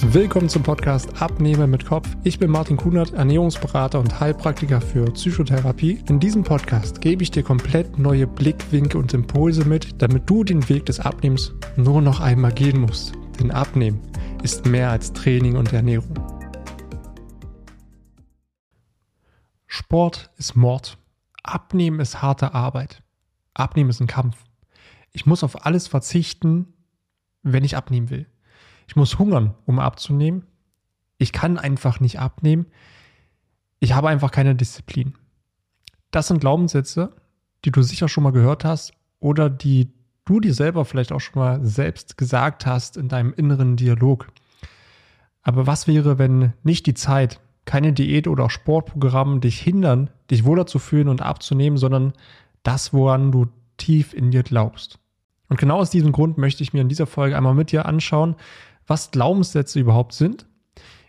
Willkommen zum Podcast Abnehmen mit Kopf. Ich bin Martin Kunert, Ernährungsberater und Heilpraktiker für Psychotherapie. In diesem Podcast gebe ich dir komplett neue Blickwinkel und Impulse mit, damit du den Weg des Abnehmens nur noch einmal gehen musst. Denn Abnehmen ist mehr als Training und Ernährung. Sport ist Mord. Abnehmen ist harte Arbeit. Abnehmen ist ein Kampf. Ich muss auf alles verzichten, wenn ich abnehmen will. Ich muss hungern, um abzunehmen. Ich kann einfach nicht abnehmen. Ich habe einfach keine Disziplin. Das sind Glaubenssätze, die du sicher schon mal gehört hast oder die du dir selber vielleicht auch schon mal selbst gesagt hast in deinem inneren Dialog. Aber was wäre, wenn nicht die Zeit, keine Diät oder auch Sportprogramm dich hindern, dich wohler zu fühlen und abzunehmen, sondern das, woran du tief in dir glaubst? Und genau aus diesem Grund möchte ich mir in dieser Folge einmal mit dir anschauen, was Glaubenssätze überhaupt sind,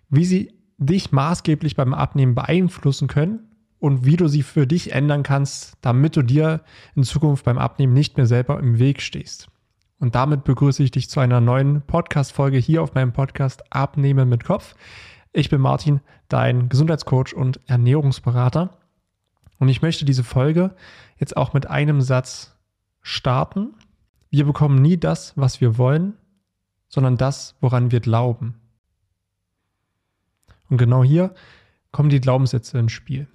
wie sie dich maßgeblich beim Abnehmen beeinflussen können und wie du sie für dich ändern kannst, damit du dir in Zukunft beim Abnehmen nicht mehr selber im Weg stehst. Und damit begrüße ich dich zu einer neuen Podcast-Folge hier auf meinem Podcast Abnehmen mit Kopf. Ich bin Martin, dein Gesundheitscoach und Ernährungsberater. Und ich möchte diese Folge jetzt auch mit einem Satz starten. Wir bekommen nie das, was wir wollen, sondern das, woran wir glauben. Und genau hier kommen die Glaubenssätze ins Spiel.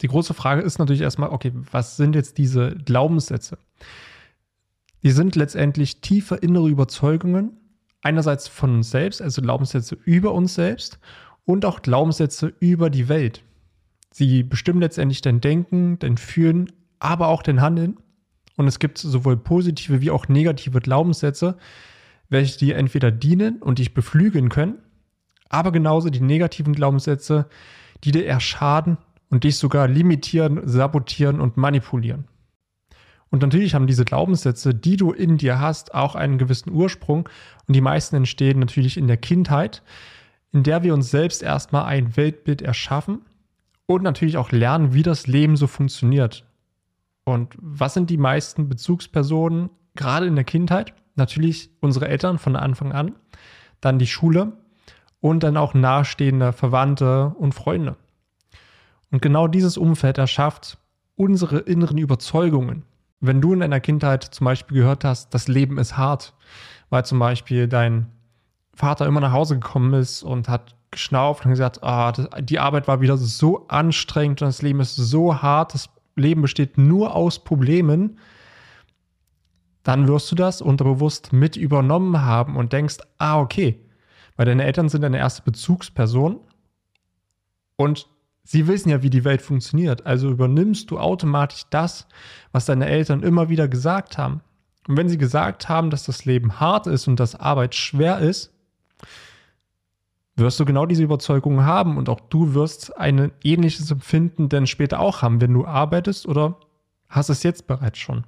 Die große Frage ist natürlich erstmal, okay, was sind jetzt diese Glaubenssätze? Die sind letztendlich tiefe innere Überzeugungen, einerseits von uns selbst, also Glaubenssätze über uns selbst und auch Glaubenssätze über die Welt. Sie bestimmen letztendlich dein Denken, dein Fühlen, aber auch dein Handeln. Und es gibt sowohl positive wie auch negative Glaubenssätze, welche dir entweder dienen und dich beflügeln können, aber genauso die negativen Glaubenssätze, die dir eher schaden und dich sogar limitieren, sabotieren und manipulieren. Und natürlich haben diese Glaubenssätze, die du in dir hast, auch einen gewissen Ursprung und die meisten entstehen natürlich in der Kindheit, in der wir uns selbst erstmal ein Weltbild erschaffen und natürlich auch lernen, wie das Leben so funktioniert. Und was sind die meisten Bezugspersonen gerade in der Kindheit? Natürlich unsere Eltern von Anfang an, dann die Schule und dann auch nahestehende Verwandte und Freunde. Und genau dieses Umfeld erschafft unsere inneren Überzeugungen. Wenn du in deiner Kindheit zum Beispiel gehört hast, das Leben ist hart, weil zum Beispiel dein Vater immer nach Hause gekommen ist und hat geschnauft und gesagt, ah, die Arbeit war wieder so anstrengend und das Leben ist so hart, das Leben besteht nur aus Problemen, dann wirst du das unterbewusst mit übernommen haben und denkst, ah, okay, weil deine Eltern sind deine erste Bezugsperson und sie wissen ja, wie die Welt funktioniert. Also übernimmst du automatisch das, was deine Eltern immer wieder gesagt haben. Und wenn sie gesagt haben, dass das Leben hart ist und dass Arbeit schwer ist, wirst du genau diese Überzeugung haben und auch du wirst ein ähnliches Empfinden denn später auch haben, wenn du arbeitest oder hast es jetzt bereits schon.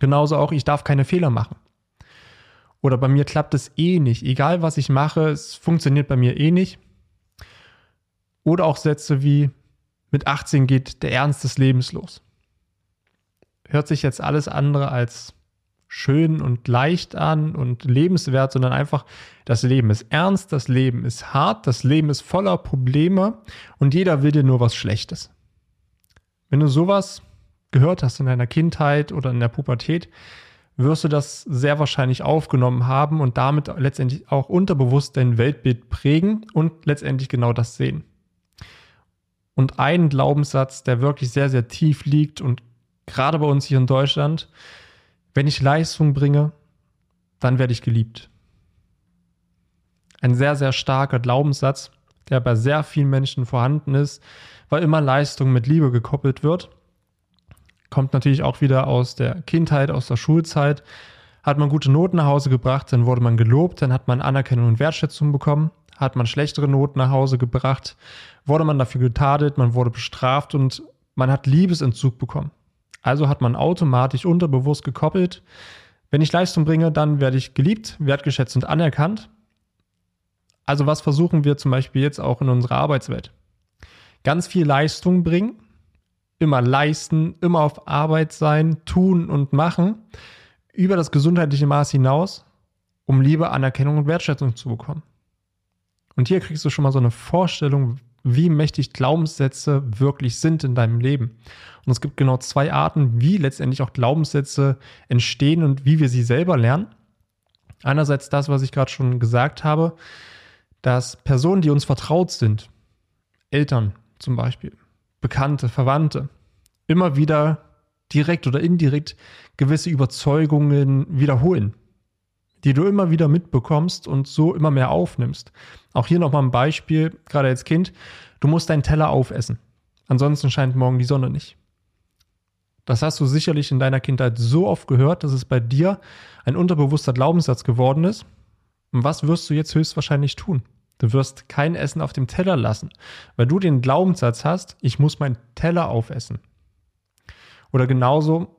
Genauso auch, ich darf keine Fehler machen. Oder bei mir klappt es eh nicht. Egal was ich mache, es funktioniert bei mir eh nicht. Oder auch Sätze wie, mit 18 geht der Ernst des Lebens los. Hört sich jetzt alles andere als schön und leicht an und lebenswert, sondern einfach, das Leben ist ernst, das Leben ist hart, das Leben ist voller Probleme und jeder will dir nur was Schlechtes. Wenn du sowas gehört hast in deiner Kindheit oder in der Pubertät, wirst du das sehr wahrscheinlich aufgenommen haben und damit letztendlich auch unterbewusst dein Weltbild prägen und letztendlich genau das sehen. Und ein Glaubenssatz, der wirklich sehr, sehr tief liegt und gerade bei uns hier in Deutschland, wenn ich Leistung bringe, dann werde ich geliebt. Ein sehr, sehr starker Glaubenssatz, der bei sehr vielen Menschen vorhanden ist, weil immer Leistung mit Liebe gekoppelt wird kommt natürlich auch wieder aus der Kindheit, aus der Schulzeit. Hat man gute Noten nach Hause gebracht, dann wurde man gelobt, dann hat man Anerkennung und Wertschätzung bekommen. Hat man schlechtere Noten nach Hause gebracht, wurde man dafür getadelt, man wurde bestraft und man hat Liebesentzug bekommen. Also hat man automatisch unterbewusst gekoppelt, wenn ich Leistung bringe, dann werde ich geliebt, wertgeschätzt und anerkannt. Also was versuchen wir zum Beispiel jetzt auch in unserer Arbeitswelt? Ganz viel Leistung bringen, immer leisten, immer auf Arbeit sein, tun und machen, über das gesundheitliche Maß hinaus um Liebe, Anerkennung und Wertschätzung zu bekommen. Und hier kriegst du schon mal so eine Vorstellung, wie mächtig Glaubenssätze wirklich sind in deinem Leben. Und es gibt genau zwei Arten, wie letztendlich auch Glaubenssätze entstehen und wie wir sie selber lernen. Einerseits das, was ich gerade schon gesagt habe, dass Personen, die uns vertraut sind, Eltern zum Beispiel, Bekannte, Verwandte, immer wieder direkt oder indirekt gewisse Überzeugungen wiederholen, die du immer wieder mitbekommst und so immer mehr aufnimmst. Auch hier nochmal ein Beispiel, gerade als Kind, du musst deinen Teller aufessen. Ansonsten scheint morgen die Sonne nicht. Das hast du sicherlich in deiner Kindheit so oft gehört, dass es bei dir ein unterbewusster Glaubenssatz geworden ist. Und was wirst du jetzt höchstwahrscheinlich tun? Du wirst kein Essen auf dem Teller lassen, weil du den Glaubenssatz hast, ich muss meinen Teller aufessen. Oder genauso,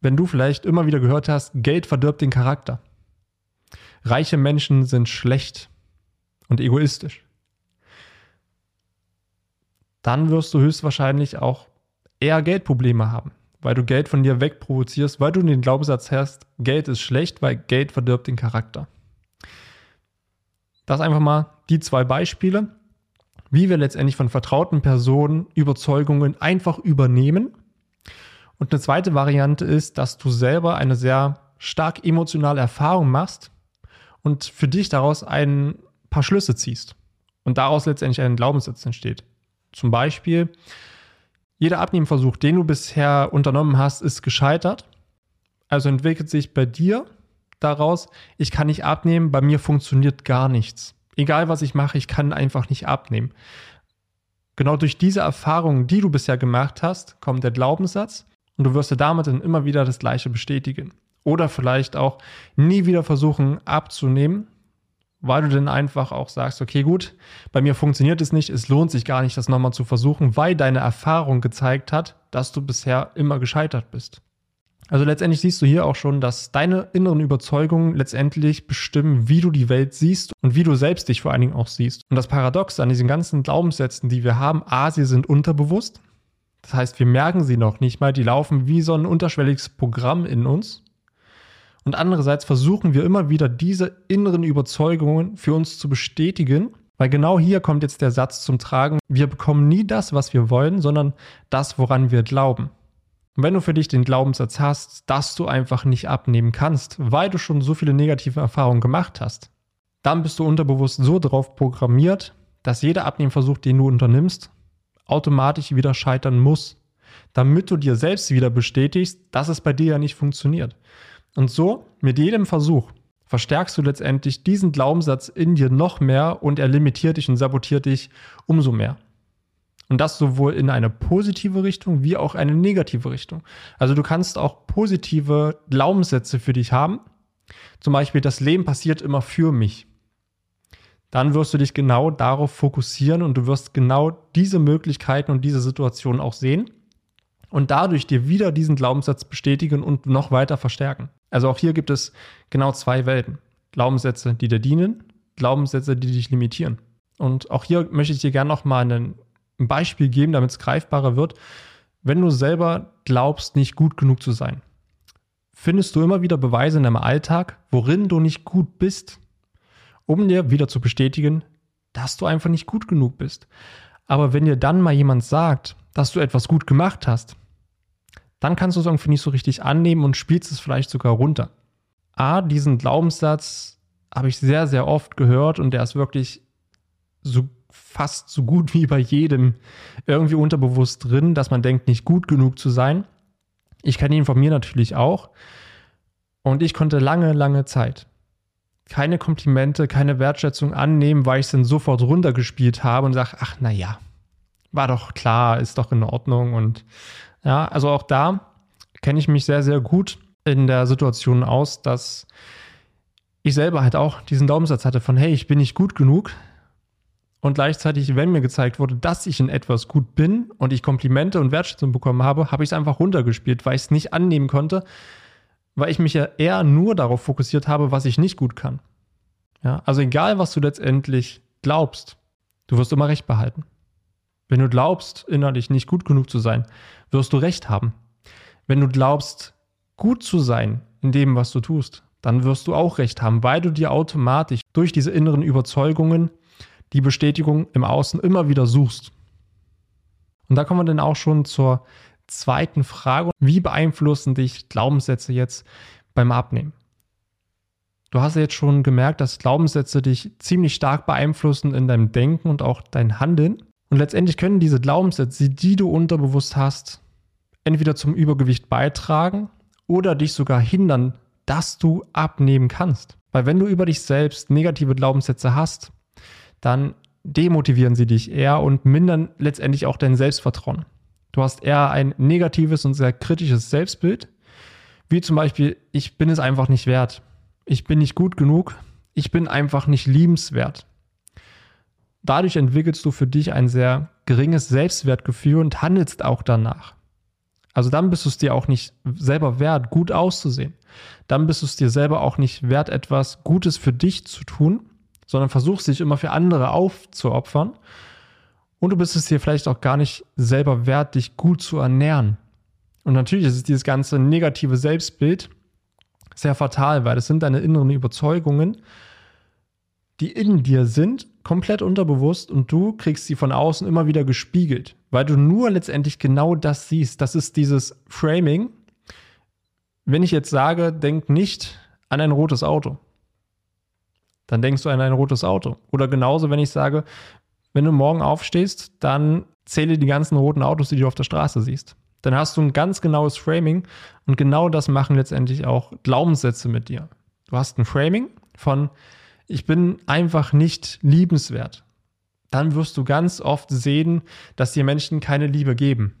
wenn du vielleicht immer wieder gehört hast, Geld verdirbt den Charakter. Reiche Menschen sind schlecht und egoistisch. Dann wirst du höchstwahrscheinlich auch eher Geldprobleme haben weil du Geld von dir wegprovozierst, weil du den Glaubenssatz hast, Geld ist schlecht, weil Geld verdirbt den Charakter. Das einfach mal die zwei Beispiele, wie wir letztendlich von vertrauten Personen Überzeugungen einfach übernehmen. Und eine zweite Variante ist, dass du selber eine sehr stark emotionale Erfahrung machst und für dich daraus ein paar Schlüsse ziehst und daraus letztendlich ein Glaubenssatz entsteht. Zum Beispiel, jeder Abnehmversuch, den du bisher unternommen hast, ist gescheitert. Also entwickelt sich bei dir daraus, ich kann nicht abnehmen, bei mir funktioniert gar nichts. Egal was ich mache, ich kann einfach nicht abnehmen. Genau durch diese Erfahrungen, die du bisher gemacht hast, kommt der Glaubenssatz und du wirst dir damit dann immer wieder das Gleiche bestätigen. Oder vielleicht auch nie wieder versuchen abzunehmen, weil du dann einfach auch sagst, okay, gut, bei mir funktioniert es nicht, es lohnt sich gar nicht, das nochmal zu versuchen, weil deine Erfahrung gezeigt hat, dass du bisher immer gescheitert bist. Also letztendlich siehst du hier auch schon, dass deine inneren Überzeugungen letztendlich bestimmen, wie du die Welt siehst und wie du selbst dich vor allen Dingen auch siehst. Und das Paradox an diesen ganzen Glaubenssätzen, die wir haben, a, sie sind unterbewusst. Das heißt, wir merken sie noch nicht mal, die laufen wie so ein unterschwelliges Programm in uns. Und andererseits versuchen wir immer wieder diese inneren Überzeugungen für uns zu bestätigen, weil genau hier kommt jetzt der Satz zum Tragen, wir bekommen nie das, was wir wollen, sondern das, woran wir glauben. Und wenn du für dich den Glaubenssatz hast, dass du einfach nicht abnehmen kannst, weil du schon so viele negative Erfahrungen gemacht hast, dann bist du unterbewusst so darauf programmiert, dass jeder Abnehmversuch, den du unternimmst, automatisch wieder scheitern muss, damit du dir selbst wieder bestätigst, dass es bei dir ja nicht funktioniert. Und so, mit jedem Versuch, verstärkst du letztendlich diesen Glaubenssatz in dir noch mehr und er limitiert dich und sabotiert dich umso mehr. Und das sowohl in eine positive Richtung wie auch eine negative Richtung. Also du kannst auch positive Glaubenssätze für dich haben. Zum Beispiel, das Leben passiert immer für mich. Dann wirst du dich genau darauf fokussieren und du wirst genau diese Möglichkeiten und diese Situationen auch sehen und dadurch dir wieder diesen Glaubenssatz bestätigen und noch weiter verstärken. Also auch hier gibt es genau zwei Welten. Glaubenssätze, die dir dienen, Glaubenssätze, die dich limitieren. Und auch hier möchte ich dir gerne nochmal ein Beispiel geben, damit es greifbarer wird. Wenn du selber glaubst, nicht gut genug zu sein, findest du immer wieder Beweise in deinem Alltag, worin du nicht gut bist, um dir wieder zu bestätigen, dass du einfach nicht gut genug bist. Aber wenn dir dann mal jemand sagt, dass du etwas gut gemacht hast, dann kannst du es irgendwie nicht so richtig annehmen und spielst es vielleicht sogar runter. A, diesen Glaubenssatz habe ich sehr, sehr oft gehört und der ist wirklich so fast so gut wie bei jedem irgendwie unterbewusst drin, dass man denkt, nicht gut genug zu sein. Ich kenne ihn von mir natürlich auch. Und ich konnte lange, lange Zeit keine Komplimente, keine Wertschätzung annehmen, weil ich es dann sofort runtergespielt habe und sage, ach, naja, war doch klar, ist doch in Ordnung und ja, also auch da kenne ich mich sehr, sehr gut in der Situation aus, dass ich selber halt auch diesen Glaubenssatz hatte von, hey, ich bin nicht gut genug. Und gleichzeitig, wenn mir gezeigt wurde, dass ich in etwas gut bin und ich Komplimente und Wertschätzung bekommen habe, habe ich es einfach runtergespielt, weil ich es nicht annehmen konnte, weil ich mich ja eher nur darauf fokussiert habe, was ich nicht gut kann. Ja, also egal, was du letztendlich glaubst, du wirst immer recht behalten. Wenn du glaubst, innerlich nicht gut genug zu sein, wirst du recht haben. Wenn du glaubst, gut zu sein in dem, was du tust, dann wirst du auch recht haben, weil du dir automatisch durch diese inneren Überzeugungen die Bestätigung im Außen immer wieder suchst. Und da kommen wir dann auch schon zur zweiten Frage. Wie beeinflussen dich Glaubenssätze jetzt beim Abnehmen? Du hast ja jetzt schon gemerkt, dass Glaubenssätze dich ziemlich stark beeinflussen in deinem Denken und auch dein Handeln. Und letztendlich können diese Glaubenssätze, die du unterbewusst hast, entweder zum Übergewicht beitragen oder dich sogar hindern, dass du abnehmen kannst. Weil wenn du über dich selbst negative Glaubenssätze hast, dann demotivieren sie dich eher und mindern letztendlich auch dein Selbstvertrauen. Du hast eher ein negatives und sehr kritisches Selbstbild, wie zum Beispiel, ich bin es einfach nicht wert, ich bin nicht gut genug, ich bin einfach nicht liebenswert. Dadurch entwickelst du für dich ein sehr geringes Selbstwertgefühl und handelst auch danach. Also dann bist du es dir auch nicht selber wert, gut auszusehen. Dann bist du es dir selber auch nicht wert, etwas Gutes für dich zu tun, sondern versuchst dich immer für andere aufzuopfern. Und du bist es dir vielleicht auch gar nicht selber wert, dich gut zu ernähren. Und natürlich ist es dieses ganze negative Selbstbild sehr fatal, weil es sind deine inneren Überzeugungen, die in dir sind, komplett unterbewusst und du kriegst sie von außen immer wieder gespiegelt weil du nur letztendlich genau das siehst. Das ist dieses Framing. Wenn ich jetzt sage, denk nicht an ein rotes Auto, dann denkst du an ein rotes Auto. Oder genauso, wenn ich sage, wenn du morgen aufstehst, dann zähle die ganzen roten Autos, die du auf der Straße siehst. Dann hast du ein ganz genaues Framing und genau das machen letztendlich auch Glaubenssätze mit dir. Du hast ein Framing von, ich bin einfach nicht liebenswert dann wirst du ganz oft sehen, dass dir Menschen keine Liebe geben,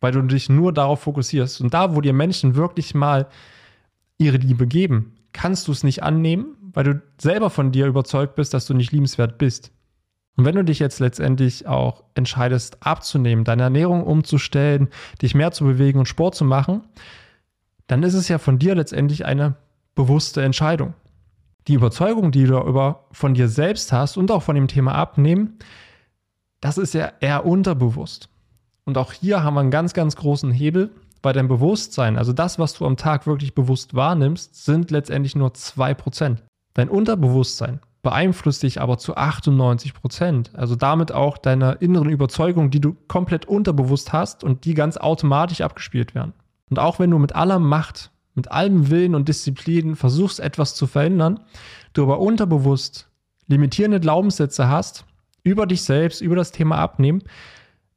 weil du dich nur darauf fokussierst. Und da, wo dir Menschen wirklich mal ihre Liebe geben, kannst du es nicht annehmen, weil du selber von dir überzeugt bist, dass du nicht liebenswert bist. Und wenn du dich jetzt letztendlich auch entscheidest, abzunehmen, deine Ernährung umzustellen, dich mehr zu bewegen und Sport zu machen, dann ist es ja von dir letztendlich eine bewusste Entscheidung die Überzeugung, die du über von dir selbst hast und auch von dem Thema Abnehmen, das ist ja eher unterbewusst. Und auch hier haben wir einen ganz, ganz großen Hebel, weil dein Bewusstsein, also das, was du am Tag wirklich bewusst wahrnimmst, sind letztendlich nur 2%. Dein Unterbewusstsein beeinflusst dich aber zu 98% Also damit auch deine inneren Überzeugungen, die du komplett unterbewusst hast und die ganz automatisch abgespielt werden. Und auch wenn du mit aller Macht mit allem Willen und Disziplin versuchst, etwas zu verändern, du aber unterbewusst limitierende Glaubenssätze hast über dich selbst, über das Thema Abnehmen,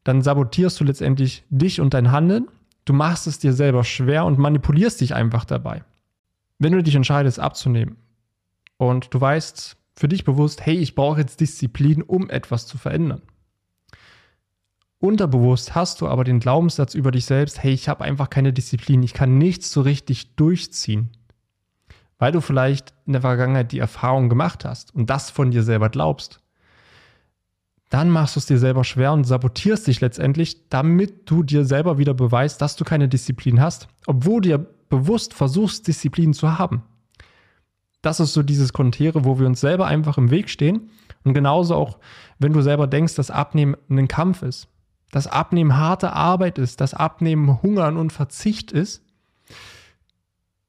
dann sabotierst du letztendlich dich und dein Handeln. Du machst es dir selber schwer und manipulierst dich einfach dabei. Wenn du dich entscheidest abzunehmen und du weißt für dich bewusst, hey, ich brauche jetzt Disziplin, um etwas zu verändern, Unterbewusst hast du aber den Glaubenssatz über dich selbst, hey, ich habe einfach keine Disziplin, ich kann nichts so richtig durchziehen. Weil du vielleicht in der Vergangenheit die Erfahrung gemacht hast und das von dir selber glaubst. Dann machst du es dir selber schwer und sabotierst dich letztendlich, damit du dir selber wieder beweist, dass du keine Disziplin hast, obwohl du dir bewusst versuchst, Disziplin zu haben. Das ist so dieses Kontere, wo wir uns selber einfach im Weg stehen. Und genauso auch, wenn du selber denkst, dass Abnehmen ein Kampf ist dass Abnehmen harte Arbeit ist, dass Abnehmen Hungern und Verzicht ist,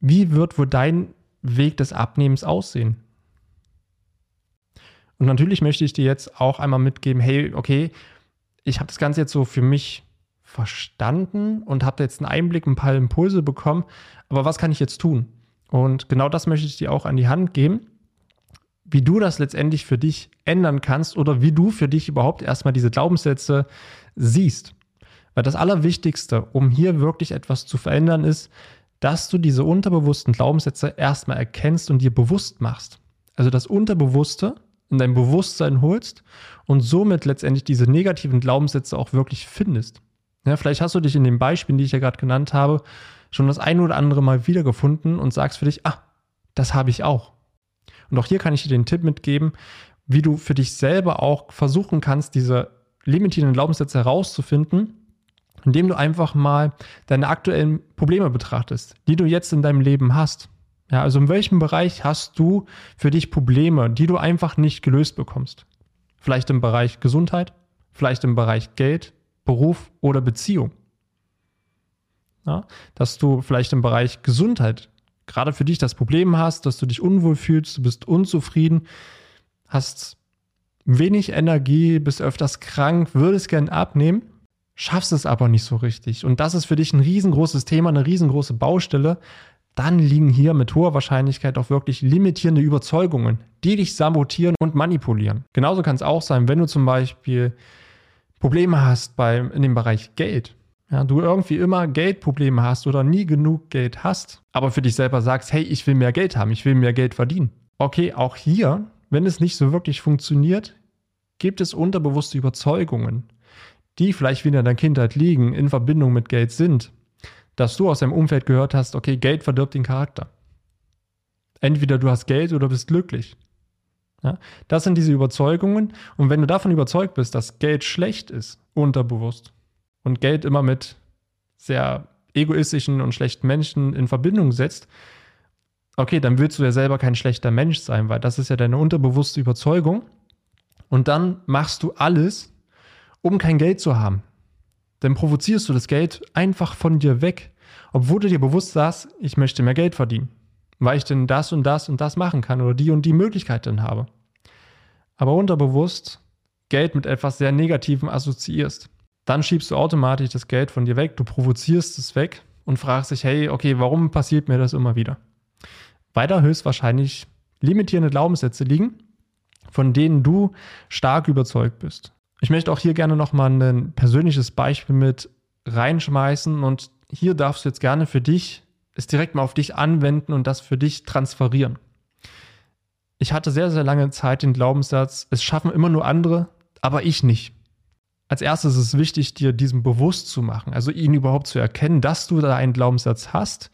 wie wird wohl dein Weg des Abnehmens aussehen? Und natürlich möchte ich dir jetzt auch einmal mitgeben, hey, okay, ich habe das Ganze jetzt so für mich verstanden und habe jetzt einen Einblick, ein paar Impulse bekommen, aber was kann ich jetzt tun? Und genau das möchte ich dir auch an die Hand geben, wie du das letztendlich für dich ändern kannst oder wie du für dich überhaupt erstmal diese Glaubenssätze siehst. Weil das Allerwichtigste, um hier wirklich etwas zu verändern, ist, dass du diese unterbewussten Glaubenssätze erstmal erkennst und dir bewusst machst. Also das Unterbewusste in dein Bewusstsein holst und somit letztendlich diese negativen Glaubenssätze auch wirklich findest. Ja, vielleicht hast du dich in den Beispielen, die ich ja gerade genannt habe, schon das ein oder andere Mal wiedergefunden und sagst für dich, ah, das habe ich auch. Und auch hier kann ich dir den Tipp mitgeben, wie du für dich selber auch versuchen kannst, diese limitierenden Glaubenssätze herauszufinden, indem du einfach mal deine aktuellen Probleme betrachtest, die du jetzt in deinem Leben hast. Ja, also in welchem Bereich hast du für dich Probleme, die du einfach nicht gelöst bekommst? Vielleicht im Bereich Gesundheit, vielleicht im Bereich Geld, Beruf oder Beziehung. Ja, dass du vielleicht im Bereich Gesundheit gerade für dich das Problem hast, dass du dich unwohl fühlst, du bist unzufrieden, hast wenig Energie, bist öfters krank, würdest gern abnehmen, schaffst es aber nicht so richtig. Und das ist für dich ein riesengroßes Thema, eine riesengroße Baustelle. Dann liegen hier mit hoher Wahrscheinlichkeit auch wirklich limitierende Überzeugungen, die dich sabotieren und manipulieren. Genauso kann es auch sein, wenn du zum Beispiel Probleme hast beim, in dem Bereich Geld. Ja, du irgendwie immer Geldprobleme hast oder nie genug Geld hast, aber für dich selber sagst, hey, ich will mehr Geld haben, ich will mehr Geld verdienen. Okay, auch hier, wenn es nicht so wirklich funktioniert, gibt es unterbewusste Überzeugungen, die vielleicht wieder in der Kindheit liegen, in Verbindung mit Geld sind, dass du aus deinem Umfeld gehört hast, okay, Geld verdirbt den Charakter. Entweder du hast Geld oder bist glücklich. Ja, das sind diese Überzeugungen. Und wenn du davon überzeugt bist, dass Geld schlecht ist, unterbewusst, und Geld immer mit sehr egoistischen und schlechten Menschen in Verbindung setzt, okay, dann willst du ja selber kein schlechter Mensch sein, weil das ist ja deine unterbewusste Überzeugung. Und dann machst du alles, um kein Geld zu haben. Dann provozierst du das Geld einfach von dir weg, obwohl du dir bewusst sagst, ich möchte mehr Geld verdienen, weil ich denn das und das und das machen kann oder die und die Möglichkeit dann habe. Aber unterbewusst Geld mit etwas sehr Negativem assoziierst dann schiebst du automatisch das Geld von dir weg, du provozierst es weg und fragst dich, hey, okay, warum passiert mir das immer wieder? Weiter höchstwahrscheinlich limitierende Glaubenssätze liegen, von denen du stark überzeugt bist. Ich möchte auch hier gerne nochmal ein persönliches Beispiel mit reinschmeißen und hier darfst du jetzt gerne für dich es direkt mal auf dich anwenden und das für dich transferieren. Ich hatte sehr, sehr lange Zeit den Glaubenssatz, es schaffen immer nur andere, aber ich nicht als erstes ist es wichtig, dir diesen bewusst zu machen, also ihn überhaupt zu erkennen, dass du da einen Glaubenssatz hast,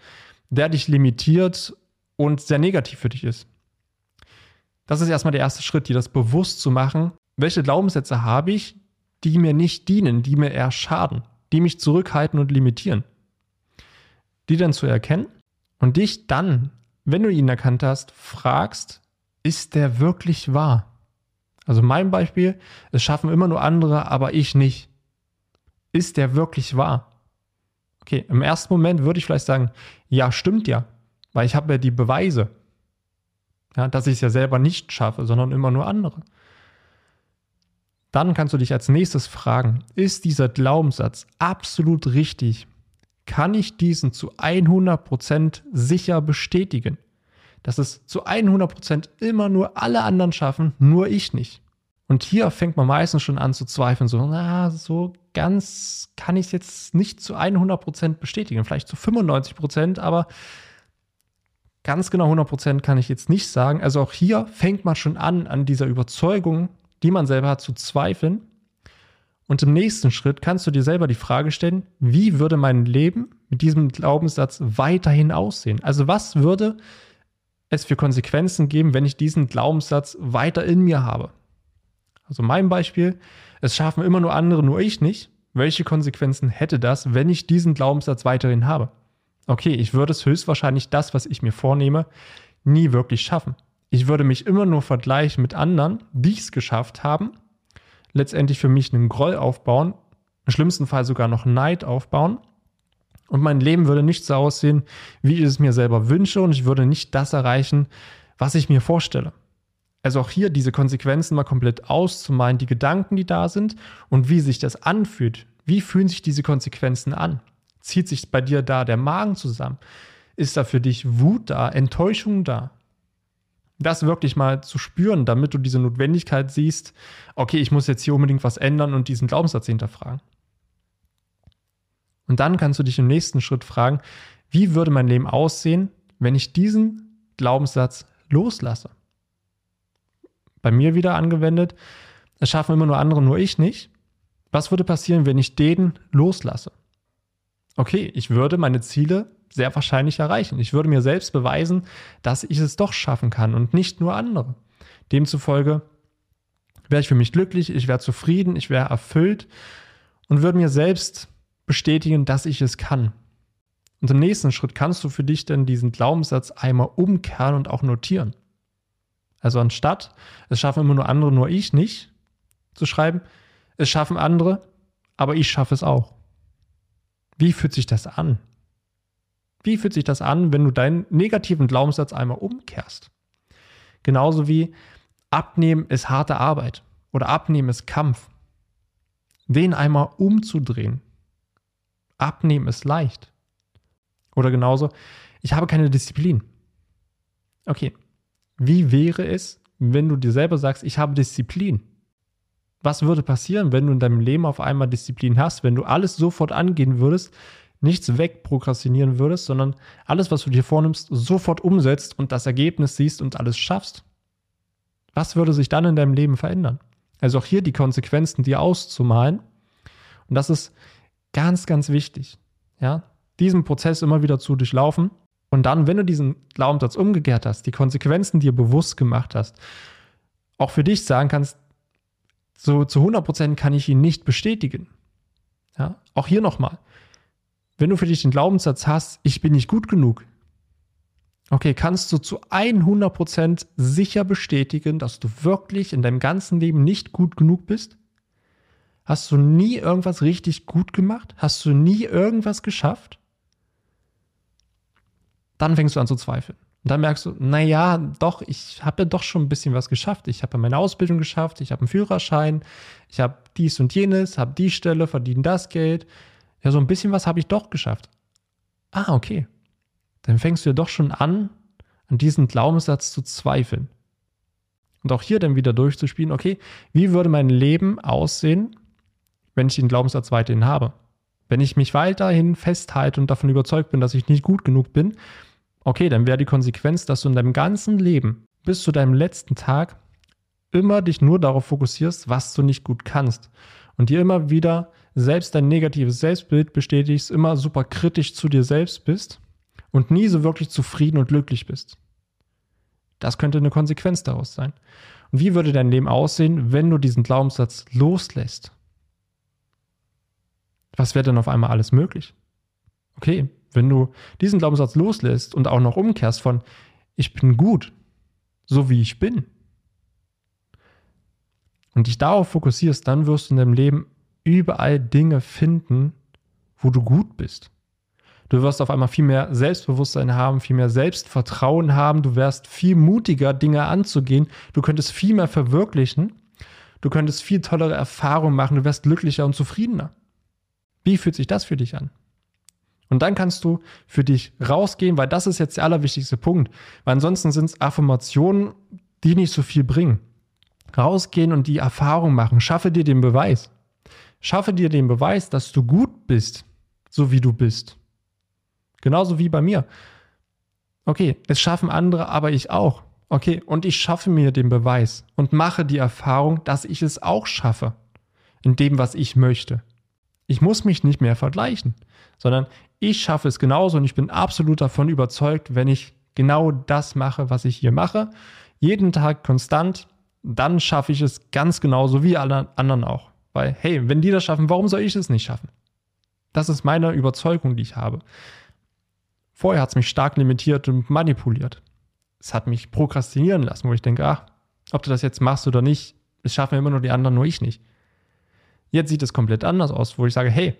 der dich limitiert und sehr negativ für dich ist. Das ist erstmal der erste Schritt, dir das bewusst zu machen. Welche Glaubenssätze habe ich, die mir nicht dienen, die mir eher schaden, die mich zurückhalten und limitieren? Die dann zu erkennen und dich dann, wenn du ihn erkannt hast, fragst, ist der wirklich wahr? Also mein Beispiel, es schaffen immer nur andere, aber ich nicht. Ist der wirklich wahr? Okay, im ersten Moment würde ich vielleicht sagen, ja, stimmt ja, weil ich habe ja die Beweise, ja, dass ich es ja selber nicht schaffe, sondern immer nur andere. Dann kannst du dich als nächstes fragen, ist dieser Glaubenssatz absolut richtig? Kann ich diesen zu 100% sicher bestätigen? Dass es zu 100% immer nur alle anderen schaffen, nur ich nicht. Und hier fängt man meistens schon an zu zweifeln, so, na, so ganz kann ich es jetzt nicht zu 100% bestätigen, vielleicht zu 95%, aber ganz genau 100% kann ich jetzt nicht sagen. Also auch hier fängt man schon an, an dieser Überzeugung, die man selber hat, zu zweifeln. Und im nächsten Schritt kannst du dir selber die Frage stellen, wie würde mein Leben mit diesem Glaubenssatz weiterhin aussehen? Also was würde es für Konsequenzen geben, wenn ich diesen Glaubenssatz weiter in mir habe. Also mein Beispiel, es schaffen immer nur andere, nur ich nicht. Welche Konsequenzen hätte das, wenn ich diesen Glaubenssatz weiterhin habe? Okay, ich würde es höchstwahrscheinlich das, was ich mir vornehme, nie wirklich schaffen. Ich würde mich immer nur vergleichen mit anderen, die es geschafft haben, letztendlich für mich einen Groll aufbauen, im schlimmsten Fall sogar noch Neid aufbauen und mein Leben würde nicht so aussehen, wie ich es mir selber wünsche und ich würde nicht das erreichen, was ich mir vorstelle. Also auch hier diese Konsequenzen mal komplett auszumalen, die Gedanken, die da sind und wie sich das anfühlt. Wie fühlen sich diese Konsequenzen an? Zieht sich bei dir da der Magen zusammen? Ist da für dich Wut da, Enttäuschung da? Das wirklich mal zu spüren, damit du diese Notwendigkeit siehst, okay, ich muss jetzt hier unbedingt was ändern und diesen Glaubenssatz hinterfragen. Und dann kannst du dich im nächsten Schritt fragen, wie würde mein Leben aussehen, wenn ich diesen Glaubenssatz loslasse? Bei mir wieder angewendet, es schaffen immer nur andere, nur ich nicht. Was würde passieren, wenn ich den loslasse? Okay, ich würde meine Ziele sehr wahrscheinlich erreichen. Ich würde mir selbst beweisen, dass ich es doch schaffen kann und nicht nur andere. Demzufolge wäre ich für mich glücklich, ich wäre zufrieden, ich wäre erfüllt und würde mir selbst bestätigen, dass ich es kann. Und im nächsten Schritt kannst du für dich dann diesen Glaubenssatz einmal umkehren und auch notieren. Also anstatt, es schaffen immer nur andere, nur ich nicht, zu schreiben, es schaffen andere, aber ich schaffe es auch. Wie fühlt sich das an? Wie fühlt sich das an, wenn du deinen negativen Glaubenssatz einmal umkehrst? Genauso wie Abnehmen ist harte Arbeit oder Abnehmen ist Kampf. Den einmal umzudrehen. Abnehmen ist leicht. Oder genauso, ich habe keine Disziplin. Okay, wie wäre es, wenn du dir selber sagst, ich habe Disziplin? Was würde passieren, wenn du in deinem Leben auf einmal Disziplin hast, wenn du alles sofort angehen würdest, nichts wegprokrastinieren würdest, sondern alles, was du dir vornimmst, sofort umsetzt und das Ergebnis siehst und alles schaffst? Was würde sich dann in deinem Leben verändern? Also auch hier die Konsequenzen dir auszumalen. Und das ist ganz, ganz wichtig. Ja, diesen Prozess immer wieder zu durchlaufen. Und dann, wenn du diesen Glaubenssatz umgekehrt hast, die Konsequenzen dir bewusst gemacht hast, auch für dich sagen kannst, so zu 100 Prozent kann ich ihn nicht bestätigen. Ja, auch hier nochmal. Wenn du für dich den Glaubenssatz hast, ich bin nicht gut genug, okay, kannst du zu 100 Prozent sicher bestätigen, dass du wirklich in deinem ganzen Leben nicht gut genug bist? Hast du nie irgendwas richtig gut gemacht? Hast du nie irgendwas geschafft? Dann fängst du an zu zweifeln. Und dann merkst du, naja, doch, ich habe ja doch schon ein bisschen was geschafft. Ich habe ja meine Ausbildung geschafft, ich habe einen Führerschein, ich habe dies und jenes, habe die Stelle, verdiene das Geld. Ja, so ein bisschen was habe ich doch geschafft. Ah, okay. Dann fängst du ja doch schon an, an diesen Glaubenssatz zu zweifeln. Und auch hier dann wieder durchzuspielen, okay, wie würde mein Leben aussehen, wenn ich den Glaubenssatz weiterhin habe? Wenn ich mich weiterhin festhalte und davon überzeugt bin, dass ich nicht gut genug bin, okay, dann wäre die Konsequenz, dass du in deinem ganzen Leben bis zu deinem letzten Tag immer dich nur darauf fokussierst, was du nicht gut kannst und dir immer wieder selbst dein negatives Selbstbild bestätigst, immer super kritisch zu dir selbst bist und nie so wirklich zufrieden und glücklich bist. Das könnte eine Konsequenz daraus sein. Und wie würde dein Leben aussehen, wenn du diesen Glaubenssatz loslässt? Was wäre denn auf einmal alles möglich? Okay, wenn du diesen Glaubenssatz loslässt und auch noch umkehrst von ich bin gut, so wie ich bin, und dich darauf fokussierst, dann wirst du in deinem Leben überall Dinge finden, wo du gut bist. Du wirst auf einmal viel mehr Selbstbewusstsein haben, viel mehr Selbstvertrauen haben, du wärst viel mutiger, Dinge anzugehen, du könntest viel mehr verwirklichen, du könntest viel tollere Erfahrungen machen, du wärst glücklicher und zufriedener. Wie fühlt sich das für dich an? Und dann kannst du für dich rausgehen, weil das ist jetzt der allerwichtigste Punkt. Weil ansonsten sind es Affirmationen, die nicht so viel bringen. Rausgehen und die Erfahrung machen. Schaffe dir den Beweis. Schaffe dir den Beweis, dass du gut bist, so wie du bist. Genauso wie bei mir. Okay, es schaffen andere, aber ich auch. Okay, und ich schaffe mir den Beweis und mache die Erfahrung, dass ich es auch schaffe. In dem, was ich möchte. Ich muss mich nicht mehr vergleichen, sondern ich schaffe es genauso und ich bin absolut davon überzeugt, wenn ich genau das mache, was ich hier mache, jeden Tag konstant, dann schaffe ich es ganz genauso wie alle anderen auch. Weil, hey, wenn die das schaffen, warum soll ich es nicht schaffen? Das ist meine Überzeugung, die ich habe. Vorher hat es mich stark limitiert und manipuliert. Es hat mich prokrastinieren lassen, wo ich denke, ach, ob du das jetzt machst oder nicht, es schaffen immer nur die anderen, nur ich nicht. Jetzt sieht es komplett anders aus, wo ich sage, hey,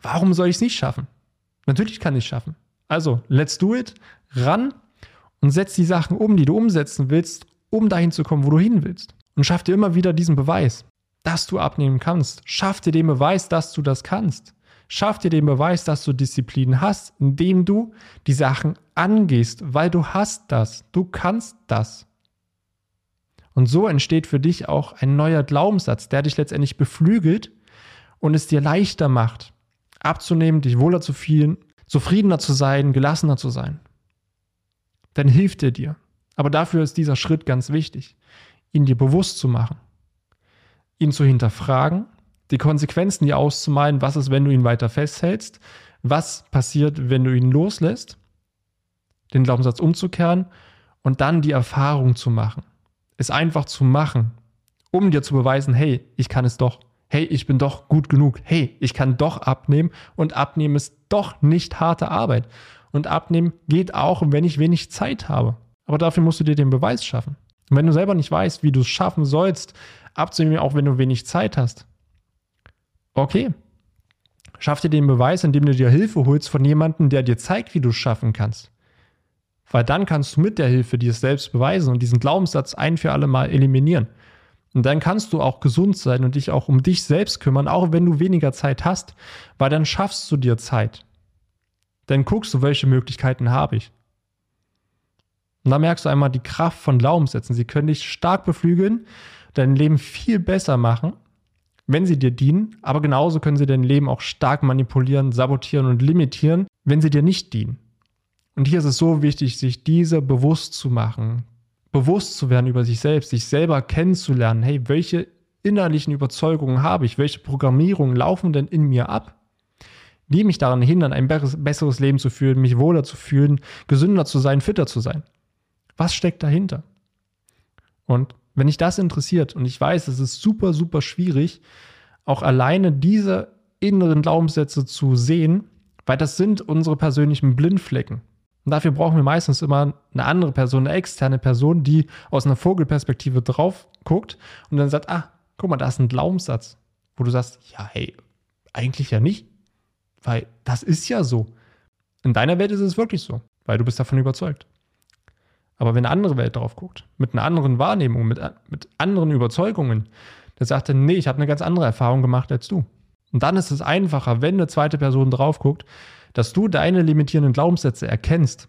warum soll ich es nicht schaffen? Natürlich kann ich es schaffen. Also, let's do it, ran und setz die Sachen um, die du umsetzen willst, um dahin zu kommen, wo du hin willst. Und schaff dir immer wieder diesen Beweis, dass du abnehmen kannst. Schaff dir den Beweis, dass du das kannst. Schaff dir den Beweis, dass du Disziplin hast, indem du die Sachen angehst, weil du hast das. Du kannst das. Und so entsteht für dich auch ein neuer Glaubenssatz, der dich letztendlich beflügelt und es dir leichter macht, abzunehmen, dich wohler zu fühlen, zufriedener zu sein, gelassener zu sein. Dann hilft er dir. Aber dafür ist dieser Schritt ganz wichtig, ihn dir bewusst zu machen, ihn zu hinterfragen, die Konsequenzen dir auszumalen, was ist, wenn du ihn weiter festhältst, was passiert, wenn du ihn loslässt, den Glaubenssatz umzukehren und dann die Erfahrung zu machen es einfach zu machen, um dir zu beweisen, hey, ich kann es doch. Hey, ich bin doch gut genug. Hey, ich kann doch abnehmen und abnehmen ist doch nicht harte Arbeit. Und abnehmen geht auch, wenn ich wenig Zeit habe. Aber dafür musst du dir den Beweis schaffen. Und wenn du selber nicht weißt, wie du es schaffen sollst, abzunehmen, auch wenn du wenig Zeit hast, okay, Schaff dir den Beweis, indem du dir Hilfe holst von jemandem, der dir zeigt, wie du es schaffen kannst. Weil dann kannst du mit der Hilfe dir selbst beweisen und diesen Glaubenssatz ein für alle Mal eliminieren. Und dann kannst du auch gesund sein und dich auch um dich selbst kümmern, auch wenn du weniger Zeit hast, weil dann schaffst du dir Zeit. Dann guckst du, welche Möglichkeiten habe ich. Und da merkst du einmal die Kraft von Glaubenssätzen. Sie können dich stark beflügeln, dein Leben viel besser machen, wenn sie dir dienen, aber genauso können sie dein Leben auch stark manipulieren, sabotieren und limitieren, wenn sie dir nicht dienen. Und hier ist es so wichtig, sich diese bewusst zu machen, bewusst zu werden über sich selbst, sich selber kennenzulernen. Hey, welche innerlichen Überzeugungen habe ich? Welche Programmierungen laufen denn in mir ab? Die mich daran hindern, ein besseres Leben zu führen, mich wohler zu fühlen, gesünder zu sein, fitter zu sein. Was steckt dahinter? Und wenn dich das interessiert, und ich weiß, es ist super, super schwierig, auch alleine diese inneren Glaubenssätze zu sehen, weil das sind unsere persönlichen Blindflecken. Und dafür brauchen wir meistens immer eine andere Person, eine externe Person, die aus einer Vogelperspektive drauf guckt und dann sagt, ah, guck mal, da ist ein Glaubenssatz, wo du sagst, ja, hey, eigentlich ja nicht, weil das ist ja so. In deiner Welt ist es wirklich so, weil du bist davon überzeugt. Aber wenn eine andere Welt drauf guckt, mit einer anderen Wahrnehmung, mit, mit anderen Überzeugungen, der sagt dann, nee, ich habe eine ganz andere Erfahrung gemacht als du. Und dann ist es einfacher, wenn eine zweite Person drauf guckt, dass du deine limitierenden Glaubenssätze erkennst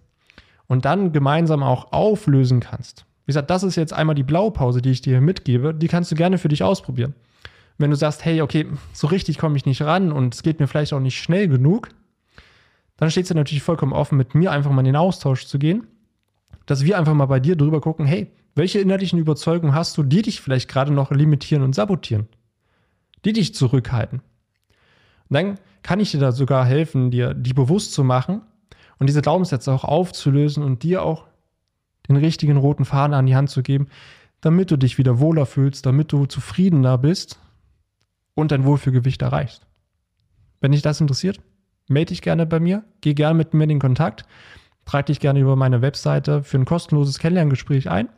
und dann gemeinsam auch auflösen kannst. Wie gesagt, das ist jetzt einmal die Blaupause, die ich dir mitgebe. Die kannst du gerne für dich ausprobieren. Wenn du sagst, hey, okay, so richtig komme ich nicht ran und es geht mir vielleicht auch nicht schnell genug, dann steht es dir natürlich vollkommen offen, mit mir einfach mal in den Austausch zu gehen, dass wir einfach mal bei dir drüber gucken, hey, welche innerlichen Überzeugungen hast du, die dich vielleicht gerade noch limitieren und sabotieren, die dich zurückhalten. Dann kann ich dir da sogar helfen, dir die bewusst zu machen und diese Glaubenssätze auch aufzulösen und dir auch den richtigen roten Faden an die Hand zu geben, damit du dich wieder wohler fühlst, damit du zufriedener bist und dein Wohlfühlgewicht erreichst. Wenn dich das interessiert, melde dich gerne bei mir, geh gerne mit mir in Kontakt, trag dich gerne über meine Webseite für ein kostenloses Kennenlerngespräch ein,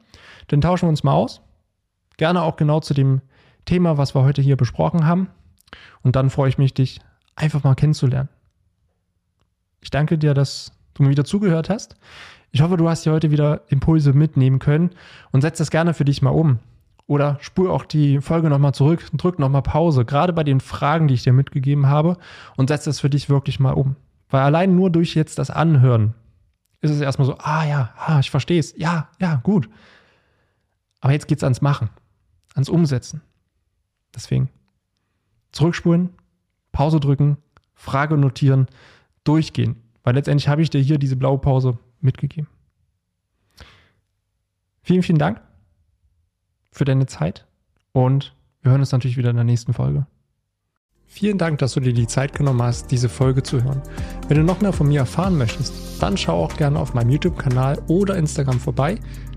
dann tauschen wir uns mal aus. Gerne auch genau zu dem Thema, was wir heute hier besprochen haben. Und dann freue ich mich, dich einfach mal kennenzulernen. Ich danke dir, dass du mir wieder zugehört hast. Ich hoffe, du hast dir heute wieder Impulse mitnehmen können und setz das gerne für dich mal um. Oder spur auch die Folge nochmal zurück, drück nochmal Pause, gerade bei den Fragen, die ich dir mitgegeben habe, und setz das für dich wirklich mal um. Weil allein nur durch jetzt das Anhören ist es erstmal so, ah ja, ah, ich verstehe es, ja, ja, gut. Aber jetzt geht es ans Machen, ans Umsetzen. Deswegen zurückspulen, Pause drücken, Frage notieren, durchgehen. Weil letztendlich habe ich dir hier diese blaue Pause mitgegeben. Vielen, vielen Dank für deine Zeit und wir hören uns natürlich wieder in der nächsten Folge. Vielen Dank, dass du dir die Zeit genommen hast, diese Folge zu hören. Wenn du noch mehr von mir erfahren möchtest, dann schau auch gerne auf meinem YouTube-Kanal oder Instagram vorbei.